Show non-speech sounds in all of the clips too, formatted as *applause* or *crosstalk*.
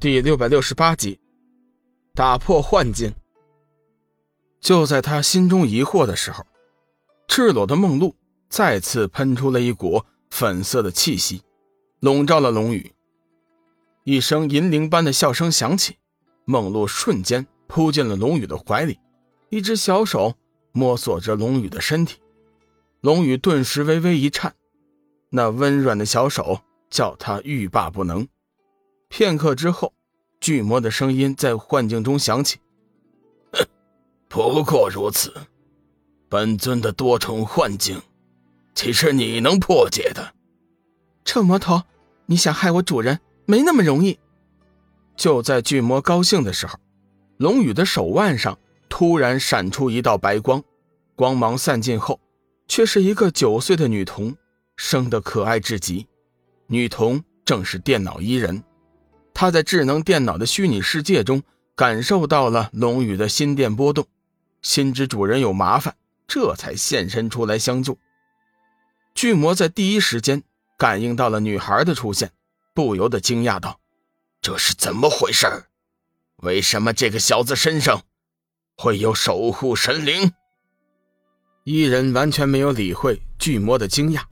第六百六十八集，打破幻境。就在他心中疑惑的时候，赤裸的梦露再次喷出了一股粉色的气息，笼罩了龙宇。一声银铃般的笑声响起，梦露瞬间扑进了龙宇的怀里，一只小手摸索着龙宇的身体，龙宇顿时微微一颤，那温软的小手叫他欲罢不能。片刻之后，巨魔的声音在幻境中响起：“不过如此，本尊的多重幻境，岂是你能破解的？”臭魔头，你想害我主人，没那么容易。就在巨魔高兴的时候，龙宇的手腕上突然闪出一道白光，光芒散尽后，却是一个九岁的女童，生得可爱至极。女童正是电脑伊人。他在智能电脑的虚拟世界中感受到了龙宇的心电波动，心知主人有麻烦，这才现身出来相救。巨魔在第一时间感应到了女孩的出现，不由得惊讶道：“这是怎么回事？为什么这个小子身上会有守护神灵？”伊人完全没有理会巨魔的惊讶，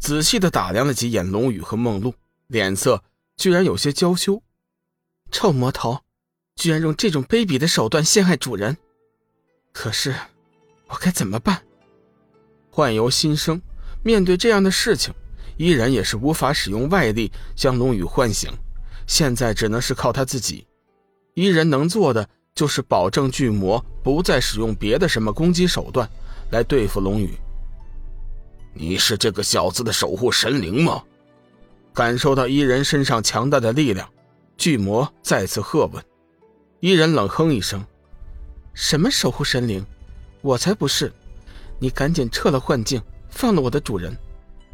仔细的打量了几眼龙宇和梦露，脸色居然有些娇羞。臭魔头，居然用这种卑鄙的手段陷害主人！可是，我该怎么办？幻游心生，面对这样的事情，依然也是无法使用外力将龙宇唤醒，现在只能是靠他自己。依人能做的就是保证巨魔不再使用别的什么攻击手段来对付龙宇。你是这个小子的守护神灵吗？感受到伊人身上强大的力量。巨魔再次喝问，伊人冷哼一声：“什么守护神灵？我才不是！你赶紧撤了幻境，放了我的主人，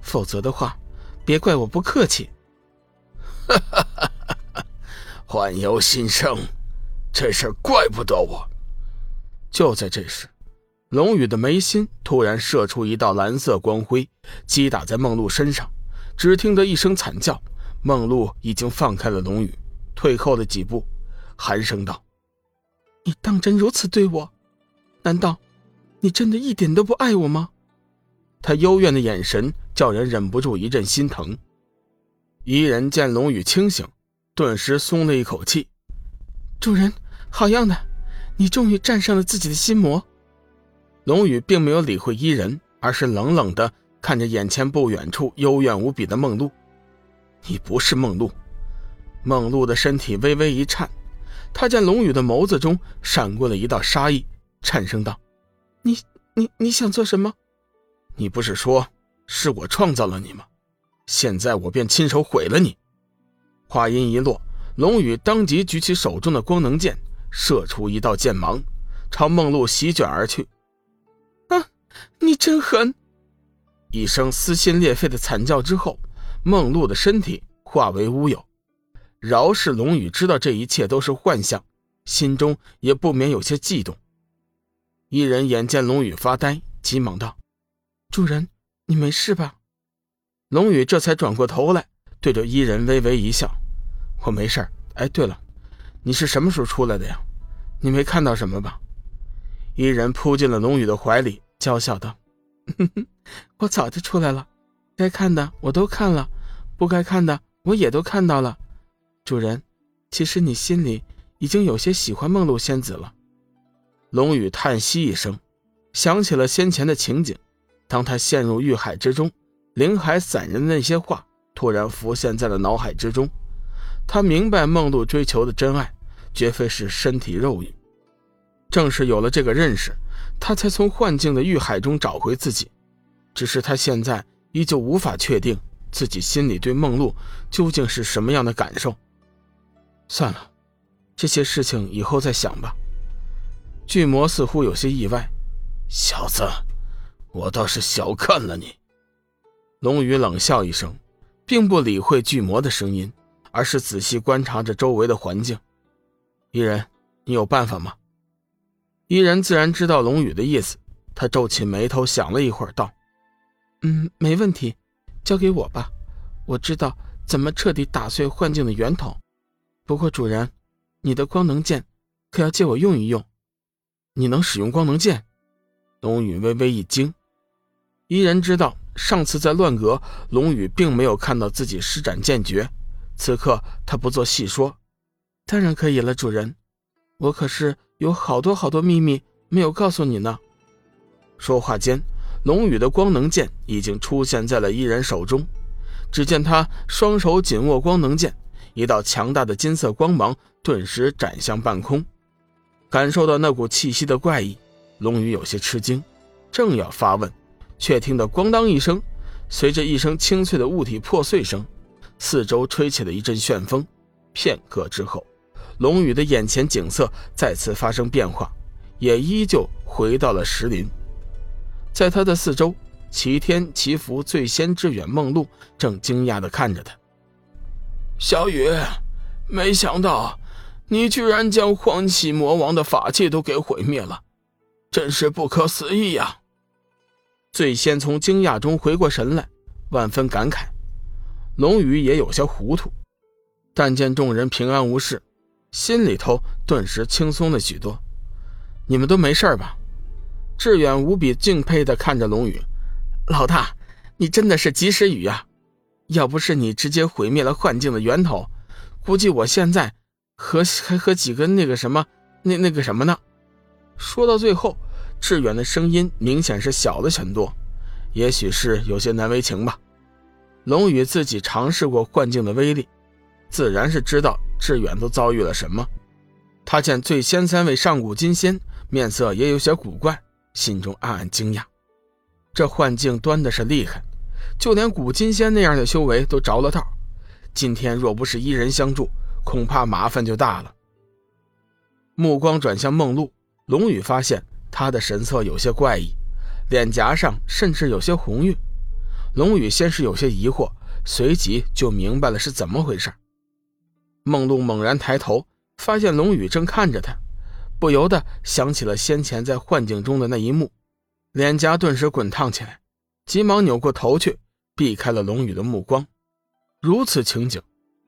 否则的话，别怪我不客气。*laughs* ”哈哈哈哈哈！幻游心生，这事怪不得我。就在这时，龙宇的眉心突然射出一道蓝色光辉，击打在梦露身上。只听得一声惨叫，梦露已经放开了龙宇。退后了几步，寒声道：“你当真如此对我？难道你真的一点都不爱我吗？”他幽怨的眼神叫人忍不住一阵心疼。伊人见龙宇清醒，顿时松了一口气：“主人，好样的，你终于战胜了自己的心魔。”龙宇并没有理会伊人，而是冷冷的看着眼前不远处幽怨无比的梦露：“你不是梦露。”梦露的身体微微一颤，他见龙宇的眸子中闪过了一道杀意，颤声道：“你、你、你想做什么？你不是说是我创造了你吗？现在我便亲手毁了你。”话音一落，龙宇当即举起手中的光能剑，射出一道剑芒，朝梦露席卷而去。啊！你真狠！一声撕心裂肺的惨叫之后，梦露的身体化为乌有。饶是龙宇知道这一切都是幻象，心中也不免有些悸动。一人眼见龙宇发呆，急忙道：“主人，你没事吧？”龙宇这才转过头来，对着伊人微微一笑：“我没事哎，对了，你是什么时候出来的呀？你没看到什么吧？”伊人扑进了龙宇的怀里，娇笑道：“哼 *laughs* 哼我早就出来了，该看的我都看了，不该看的我也都看到了。”主人，其实你心里已经有些喜欢梦露仙子了。龙宇叹息一声，想起了先前的情景。当他陷入欲海之中，灵海散人的那些话突然浮现在了脑海之中。他明白梦露追求的真爱，绝非是身体肉欲。正是有了这个认识，他才从幻境的欲海中找回自己。只是他现在依旧无法确定自己心里对梦露究竟是什么样的感受。算了，这些事情以后再想吧。巨魔似乎有些意外，小子，我倒是小看了你。龙宇冷笑一声，并不理会巨魔的声音，而是仔细观察着周围的环境。伊人，你有办法吗？伊人自然知道龙宇的意思，他皱起眉头，想了一会儿，道：“嗯，没问题，交给我吧。我知道怎么彻底打碎幻境的源头。”不过主人，你的光能剑可要借我用一用。你能使用光能剑？龙宇微微一惊。伊人知道上次在乱阁，龙宇并没有看到自己施展剑诀，此刻他不做细说。当然可以了，主人。我可是有好多好多秘密没有告诉你呢。说话间，龙宇的光能剑已经出现在了伊人手中。只见他双手紧握光能剑，一道强大的金色光芒顿时斩向半空。感受到那股气息的怪异，龙宇有些吃惊，正要发问，却听得咣当一声，随着一声清脆的物体破碎声，四周吹起了一阵旋风。片刻之后，龙宇的眼前景色再次发生变化，也依旧回到了石林。在他的四周，齐天、齐福、醉仙、致远、梦露正惊讶地看着他。小雨，没想到你居然将欢喜魔王的法器都给毁灭了，真是不可思议呀！最先从惊讶中回过神来，万分感慨。龙宇也有些糊涂，但见众人平安无事。心里头顿时轻松了许多。你们都没事吧？志远无比敬佩地看着龙宇，老大，你真的是及时雨呀！要不是你直接毁灭了幻境的源头，估计我现在和还和几个那个什么那那个什么呢？说到最后，志远的声音明显是小了很多，也许是有些难为情吧。龙宇自己尝试过幻境的威力，自然是知道。志远都遭遇了什么？他见最先三位上古金仙面色也有些古怪，心中暗暗惊讶。这幻境端的是厉害，就连古金仙那样的修为都着了道。今天若不是一人相助，恐怕麻烦就大了。目光转向梦露，龙宇发现她的神色有些怪异，脸颊上甚至有些红晕。龙宇先是有些疑惑，随即就明白了是怎么回事。梦露猛然抬头，发现龙宇正看着他，不由得想起了先前在幻境中的那一幕，脸颊顿时滚烫起来，急忙扭过头去，避开了龙宇的目光。如此情景，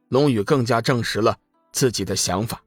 龙宇更加证实了自己的想法。